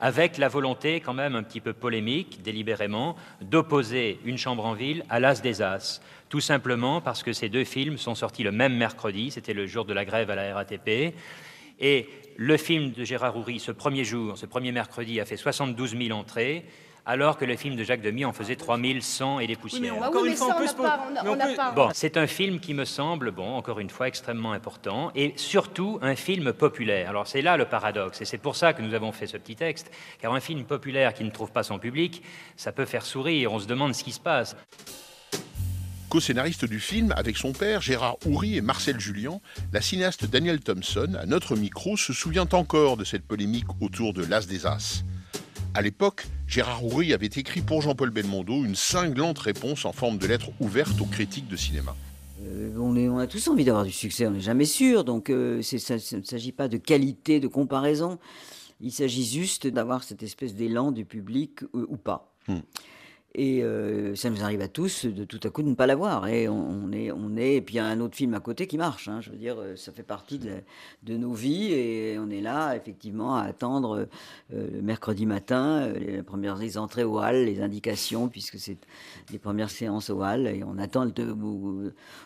avec la volonté quand même un petit peu polémique, délibérément, d'opposer Une chambre en ville à L'As des As, tout simplement parce que ces deux films sont sortis le même mercredi, c'était le jour de la grève à la RATP, et le film de Gérard Houry, ce premier jour, ce premier mercredi, a fait 72 000 entrées, alors que le film de Jacques Demy en faisait 3100 et des poussières. encore une fois, Bon, c'est un film qui me semble, bon, encore une fois, extrêmement important, et surtout un film populaire. Alors c'est là le paradoxe, et c'est pour ça que nous avons fait ce petit texte, car un film populaire qui ne trouve pas son public, ça peut faire sourire, on se demande ce qui se passe. Co-scénariste du film avec son père Gérard Houry et Marcel Julien, la cinéaste Daniel Thompson, à notre micro, se souvient encore de cette polémique autour de L'As des As. À l'époque, Gérard Houry avait écrit pour Jean-Paul Belmondo une cinglante réponse en forme de lettre ouverte aux critiques de cinéma. Euh, on, a tous envie d'avoir du succès, on n'est jamais sûr, donc euh, ça, ne s'agit pas de qualité, de comparaison. Il s'agit juste d'avoir cette espèce d'élan du public euh, ou pas. Et euh, ça nous arrive à tous de tout à coup de ne pas l'avoir. Et on, on est, on est, et puis il y a un autre film à côté qui marche. hein. Je veux dire, euh, ça fait partie de, de nos vies et on est là effectivement à attendre euh, le mercredi matin les premières les entrées au hall, les indications, puisque c'est les premières séances au hall et on attend le au,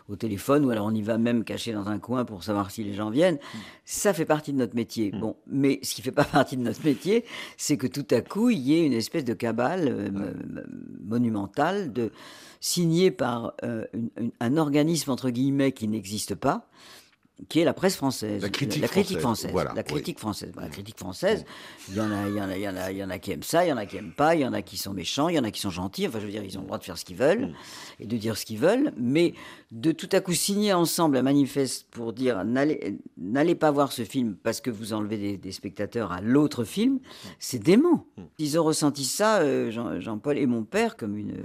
au téléphone ou alors on y va même caché dans un coin pour savoir si les gens viennent. Ça fait partie de notre métier. Bon, mais ce qui fait pas partie de notre métier, c'est que tout à coup il y ait une espèce de cabale euh, monumentale de signée par euh, un organisme entre guillemets qui n'existe pas qui est la presse française, La critique critique française, française, voilà, la oui. critique française. Bah, La critique française, il y en a, il y en a, il y en a, il y en a qui aiment ça, il y en a qui aiment pas, il y en a qui sont méchants, il y en a qui sont gentils. Enfin, je veux dire, ils ont le droit de faire ce qu'ils veulent et de dire ce qu'ils veulent, mais de tout à coup signer ensemble un manifeste pour dire n'allez, pas voir ce film parce que vous enlevez des, des spectateurs à l'autre film, c'est dément. Ils ont ressenti ça, euh, Jean- Jean-Paul et mon père, comme une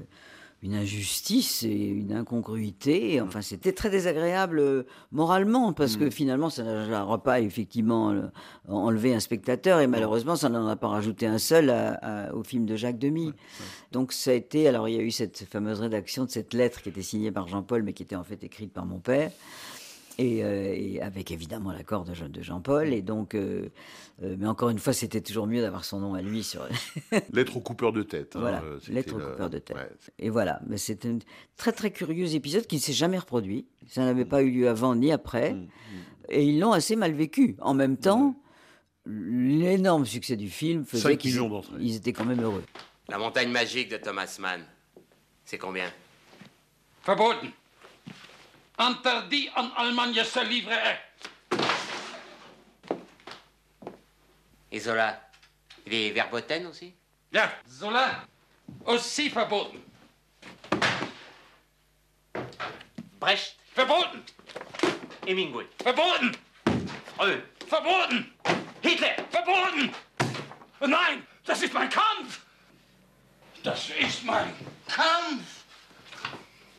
une injustice et une incongruité. Enfin, c'était très désagréable euh, moralement parce que finalement, ça n'a pas effectivement euh, enlevé un spectateur et malheureusement, ça n'en a pas rajouté un seul à- à- au film de Jacques Demy. Donc, ça a été. Alors, il y a eu cette fameuse rédaction de cette lettre qui était signée par Jean-Paul, mais qui était en fait écrite par mon père. Et, euh, et avec évidemment l'accord de, Jean- de Jean-Paul. Et donc, euh, euh, mais encore une fois, c'était toujours mieux d'avoir son nom à lui sur. Lettre au coupeur de tête. hein, Voilà, lettre au le- coupeur de tête. ouais. Et voilà, mais c'est un très très curieux épisode qui ne s'est jamais reproduit. Ça n'avait pas eu lieu avant ni après. Mm, Et ils l'ont assez mal vécu. En même temps, l'énorme succès du film faisait qu'ils ils étaient quand même heureux. La montagne magique de Thomas Mann. C'est combien? Verboten. Interdit an Allemagne se livrer. Et Zola Il est verboten aussi Ja, Zola. Aussi verboten. Brecht Verboten. Hemingway Verboten. Freud Verboten. Hitler. Verboten. Nein, das ist mein Kampf. Das ist mein Kampf.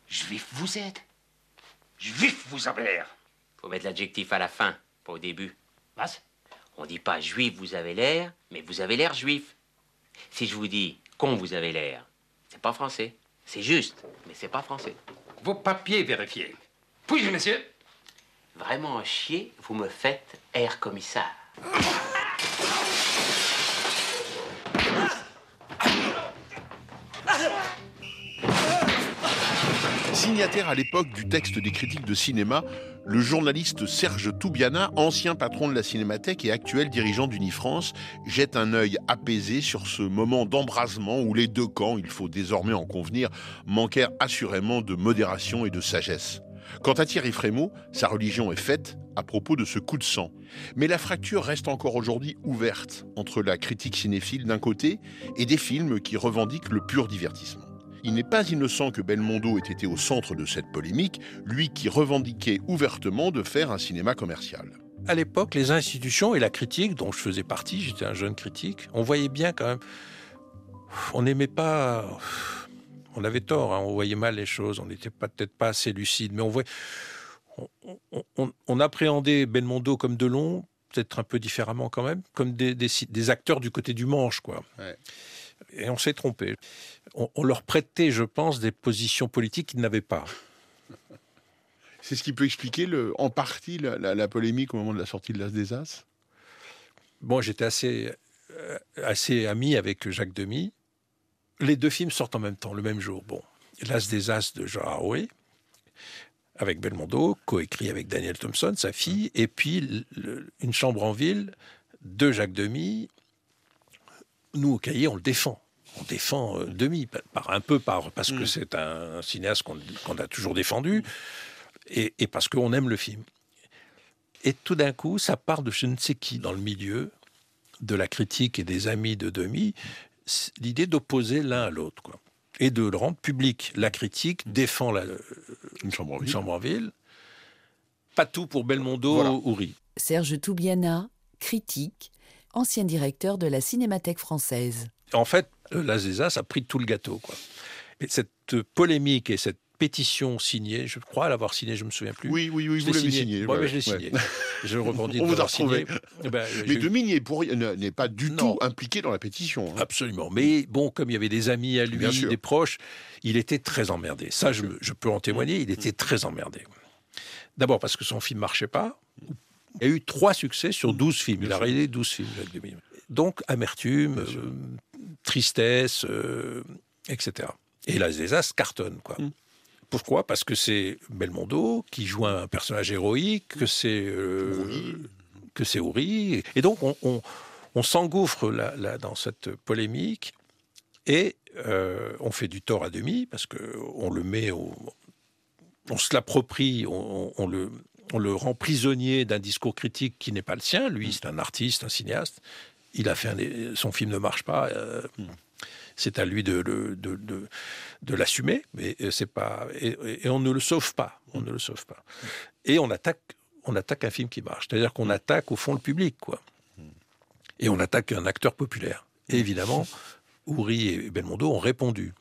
Juif vous êtes Juif vous avez l'air. Faut mettre l'adjectif à la fin, pas au début. Was On dit pas juif vous avez l'air, mais vous avez l'air juif. Si je vous dis con vous avez l'air, c'est pas français. C'est juste, mais c'est pas français. Vos papiers vérifiés. Puis-je, monsieur Vraiment chier, vous me faites air commissaire. Signataire à l'époque du texte des critiques de cinéma, le journaliste Serge Toubiana, ancien patron de la Cinémathèque et actuel dirigeant d'Unifrance, jette un œil apaisé sur ce moment d'embrasement où les deux camps, il faut désormais en convenir, manquèrent assurément de modération et de sagesse. Quant à Thierry Frémaux, sa religion est faite à propos de ce coup de sang. Mais la fracture reste encore aujourd'hui ouverte entre la critique cinéphile d'un côté et des films qui revendiquent le pur divertissement. Il n'est pas innocent que Belmondo ait été au centre de cette polémique, lui qui revendiquait ouvertement de faire un cinéma commercial. À l'époque, les institutions et la critique, dont je faisais partie, j'étais un jeune critique, on voyait bien quand même. On n'aimait pas. On avait tort, hein, on voyait mal les choses, on n'était peut-être pas assez lucide, mais on voyait. On, on- on- on appréhendait Belmondo comme Delon, peut-être un peu différemment quand même, comme des, des- des acteurs du côté du manche, quoi. Et on s'est trompé. On, on leur prêtait, je pense, des positions politiques qu'ils n'avaient pas. C'est ce qui peut expliquer le, en partie la, la- la polémique au moment de la sortie de l'As des As? Bon, j'étais assez, euh, assez ami avec Jacques Demy. Les deux films sortent en même temps, le même jour. Bon, L'As des As de Jean Harouet, avec Belmondo, coécrit avec Daniel Thompson, sa fille, et puis le- Une chambre en ville de Jacques Demy. Nous, au cahier, on le défend. On défend euh, Demy, pa- par, un peu par, parce que c'est un, un cinéaste qu'on qu'on a toujours défendu, et, et parce qu'on aime le film. Et tout d'un coup, ça part de je ne sais qui dans le milieu, de la critique et des amis de Demi, l'idée d'opposer l'un à l'autre, quoi. Et de le rendre public. La critique défend la, une, chambre en ville. Pas tout pour Belmondo ou Ri. Serge Toubiana, critique, ancien directeur de la Cinémathèque française. En fait, l'Azézas a pris tout le gâteau, quoi. Et cette polémique et cette pétition signée. Je crois l'avoir signée, je me souviens plus. Oui, oui, oui, Je vous l'avez signée. signé. Ouais, ouais, mais je l'ai ouais. signé. Je rebondis On de l'avoir retrouvé. signé. Eh ben, Mais ne- n'est pas du tout impliqué dans la pétition. hein. Absolument. Mais bon, comme il y avait des amis à lui, des proches, il était très emmerdé. Ça, je, je peux en témoigner, il était très emmerdé. D'abord parce que son film marchait pas. Il y a eu trois succès sur 12 films. Il a réalisé 12 films. Donc, amertume, euh, tristesse, euh, etc. Et là, les As cartonne, quoi. Mm. Pourquoi? Parce que c'est Belmondo qui joue un personnage héroïque, que c'est euh, que c'est Oury. Et donc, on, on- on s'engouffre là, là, dans cette polémique et euh, on fait du tort à demi parce que on le met au, on se l'approprie, on, on- on le, on le rend prisonnier d'un discours critique qui n'est pas le sien. Lui, c'est un artiste, un cinéaste. Il a fait un- son film ne marche pas. euh, C'est à lui de, l'assumer, mais euh, et, on ne le sauve pas. On ne le sauve pas. Et on attaque, un film qui marche. C'est-à-dire qu'on attaque au fond le public, quoi. Et on attaque un acteur populaire. Évidemment, Oury et Belmondo ont répondu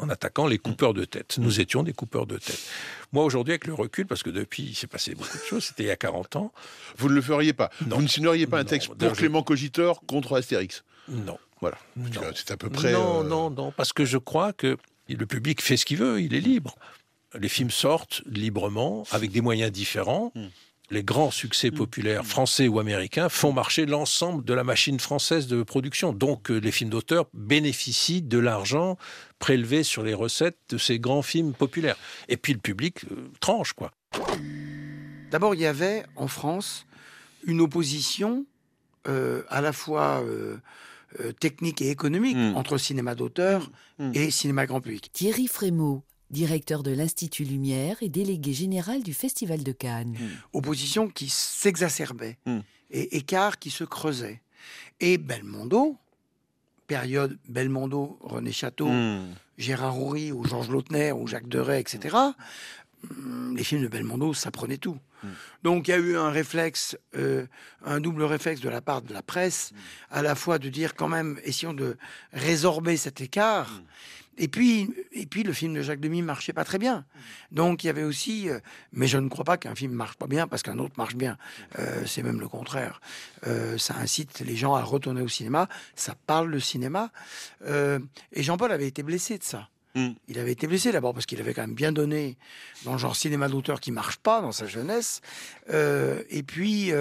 en attaquant les coupeurs de tête. Nous étions des coupeurs de tête. Moi, aujourd'hui, avec le recul, parce que depuis, il s'est passé beaucoup de choses, c'était il y a 40 ans. Vous ne le feriez pas. Vous ne signeriez pas un Non, texte pour Clément Cogiteur contre Astérix. Non. Voilà. Non. C'est à peu près. Non, euh, non, non, parce que je crois que le public fait ce qu'il veut, il est libre. Les films sortent librement, avec des moyens différents. Hmm. Les grands succès populaires français ou américains font marcher l'ensemble de la machine française de production. Donc euh, les films d'auteur bénéficient de l'argent prélevé sur les recettes de ces grands films populaires. Et puis le public euh, tranche, quoi. D'abord, il y avait en France une opposition euh, à la fois euh, euh, technique et économique entre cinéma d'auteur et cinéma grand public. Thierry Frémaux, directeur de l'Institut Lumière et délégué général du Festival de Cannes. Opposition qui s'exacerbait et écart qui se creusait. Et Belmondo, période Belmondo, René Château, Gérard Houry ou Georges Lautner ou Jacques Deray, etc. Les films de Belmondo, ça prenait tout. Donc il y a eu un réflexe, euh, un double réflexe de la part de la presse, à la fois de dire quand même, essayons de résorber cet écart. Et puis, et puis le film de Jacques Demy marchait pas très bien. Donc il y avait aussi, euh, mais je ne crois pas qu'un film marche pas bien parce qu'un autre marche bien. Euh, c'est même le contraire. Euh, ça incite les gens à retourner au cinéma. Ça parle de cinéma. Et Jean-Paul avait été blessé de ça. Il avait été blessé d'abord parce qu'il avait quand même bien donné dans le genre cinéma d'auteur qui marche pas dans sa jeunesse. Et puis,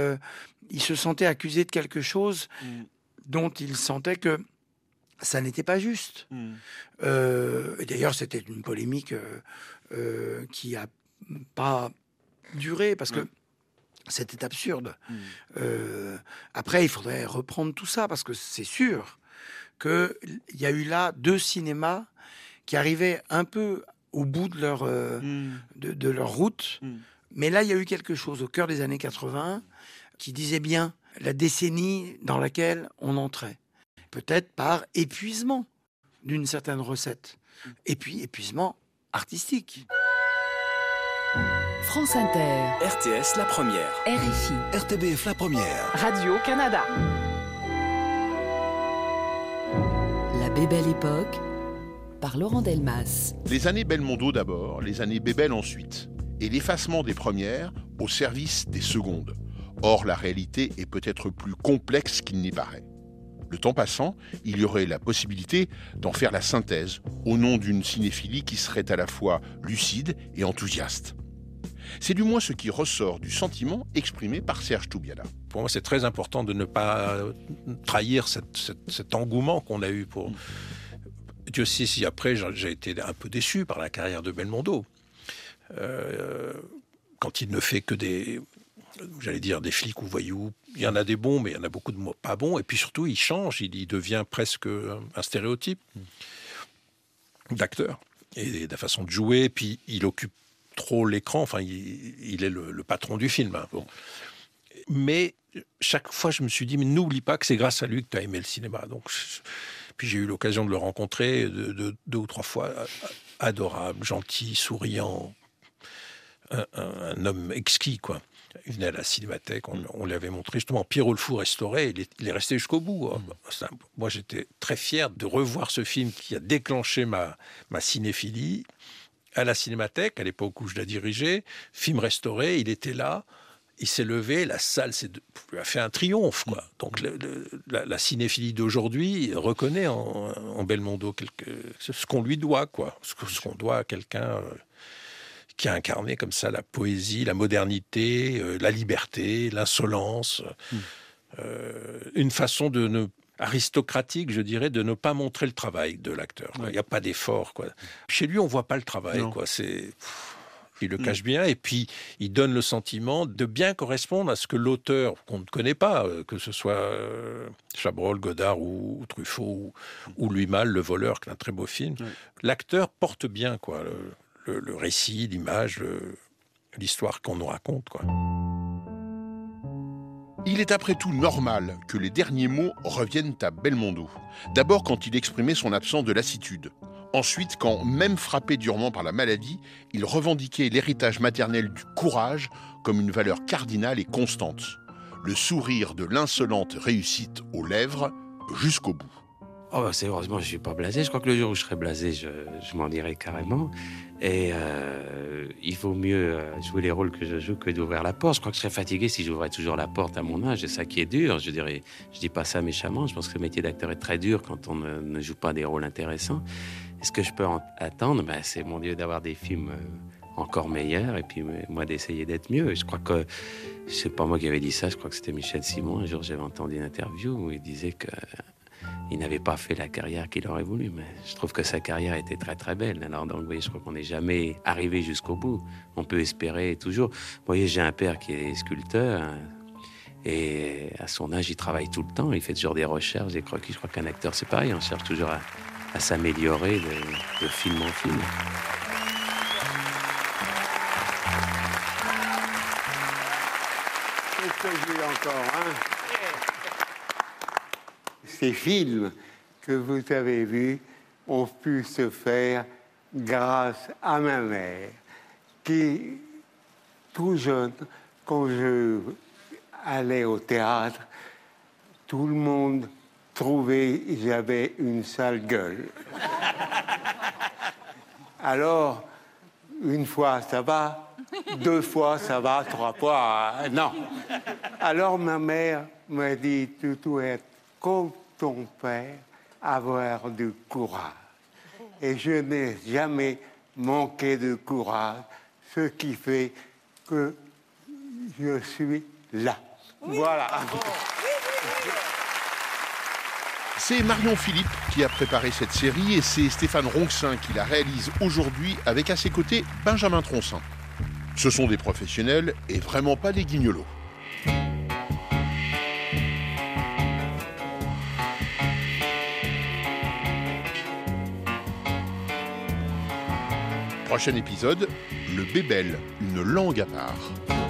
il se sentait accusé de quelque chose dont il sentait que ça n'était pas juste. Euh, et D'ailleurs, c'était une polémique euh, euh, qui a pas duré parce que c'était absurde. Euh, après, il faudrait reprendre tout ça parce que c'est sûr qu'il y a eu là deux cinémas qui arrivaient un peu au bout de leur, euh, de, de leur route. Mais là, il y a eu quelque chose au cœur des années 80 qui disait bien la décennie dans laquelle on entrait. Peut-être par épuisement d'une certaine recette. Et puis épuisement artistique. France Inter. RTS la première. RFI. RTBF la première. Radio-Canada. La Bébelle Époque par Laurent Delmas. Les années Belmondo d'abord, les années Bébel ensuite, et l'effacement des premières au service des secondes. Or, la réalité est peut-être plus complexe qu'il n'y paraît. Le temps passant, il y aurait la possibilité d'en faire la synthèse au nom d'une cinéphilie qui serait à la fois lucide et enthousiaste. C'est du moins ce qui ressort du sentiment exprimé par Serge Toubiala. Pour moi, c'est très important de ne pas trahir cette- cette- cet engouement qu'on a eu pour. Dieu sait si après, j'ai j'ai été un peu déçu par la carrière de Belmondo. Euh, quand il ne fait que des. J'allais dire des flics ou voyous. Il y en a des bons, mais il y en a beaucoup de pas bons. Et puis surtout, il change. Il, devient presque un, stéréotype d'acteur et de la façon de jouer. Puis il occupe trop l'écran. Enfin, il, est le, patron du film. hein. Mais chaque fois, je me suis dit, mais n'oublie pas que c'est grâce à lui que tu as aimé le cinéma. Donc, puis j'ai eu l'occasion de le rencontrer de- de- deux ou trois fois. Adorable, gentil, souriant, un- un homme exquis, quoi. Il venait à la cinémathèque, on, on lui avait montré justement Pierrot le Fou restauré, il est, il est resté jusqu'au bout. hein. Ça, moi, j'étais très fier de revoir ce film qui a déclenché ma, ma cinéphilie à la Cinémathèque, à l'époque où je la dirigeais, film restauré, il était là, il s'est levé, la salle a fait un triomphe. Quoi. Donc la, cinéphilie d'aujourd'hui reconnaît en, Belmondo ce qu'on lui doit, quoi, ce qu'on doit à quelqu'un euh, qui a incarné comme ça la poésie, la modernité, euh, la liberté, l'insolence, hmm. euh, une façon de ne aristocratique, je dirais, de ne pas montrer le travail de l'acteur. Il n'y a pas d'effort. Quoi. Chez lui, on voit pas le travail. Quoi. C'est il le cache mm. bien, et puis il donne le sentiment de bien correspondre à ce que l'auteur, qu'on ne connaît pas, euh, que ce soit Chabrol, Godard ou, Truffaut, ou, Louis Malle, Le voleur, qui est un très beau film, l'acteur porte bien quoi, le, récit, l'image, l'histoire qu'on nous raconte. Quoi. Il est après tout normal que les derniers mots reviennent à Belmondo. D'abord quand il exprimait son absence de lassitude. Ensuite, quand, même frappé durement par la maladie, il revendiquait l'héritage maternel du courage comme une valeur cardinale et constante. Le sourire de l'insolente réussite aux lèvres jusqu'au bout. Oh, bah, c'est heureusement, je suis pas blasé. Je crois que le jour où je serai blasé, je, m'en dirai carrément. Et euh, il vaut mieux euh, jouer les rôles que je joue que d'ouvrir la porte. Je crois que je serais fatigué si j'ouvrais toujours la porte à mon âge. C'est ça qui est dur. Je dirais, je dis pas ça méchamment. Je pense que le métier d'acteur est très dur quand on ne joue pas des rôles intéressants ce que je peux attendre, ben, c'est mon Dieu d'avoir des films euh, encore meilleurs et puis moi d'essayer d'être mieux. Je crois que c'est pas moi qui avais dit ça, je crois que c'était Michel Simon. Un jour, j'avais entendu une interview où il disait que il n'avait pas fait la carrière qu'il aurait voulu, mais je trouve que sa carrière était très très belle. Alors donc, voyez, je crois qu'on n'est jamais arrivé jusqu'au bout. On peut espérer toujours. Voyez, j'ai un père qui est sculpteur. Hein, et à son âge, il travaille tout le temps. Il fait toujours des recherches, des croquis. Je crois qu'un acteur, c'est pareil. On cherche toujours à, s'améliorer de, film en film. Encore hein? Ces films que vous avez vus ont pu se faire grâce à ma mère, qui, tout jeune, quand je allais au théâtre, tout le monde trouvé j'avais une sale gueule. Alors, une fois ça va, deux fois ça va, trois fois non. Alors ma mère m'a dit, tu dois être ton père, avoir du courage. Et je n'ai jamais manqué de courage, ce qui fait que je suis là. Voilà. C'est Marion Philippe qui a préparé cette série et c'est Stéphane Ronxin qui la réalise aujourd'hui avec à ses côtés Benjamin Troncin. Ce sont des professionnels et vraiment pas des guignolos. Prochain épisode, le bébel, une langue à part.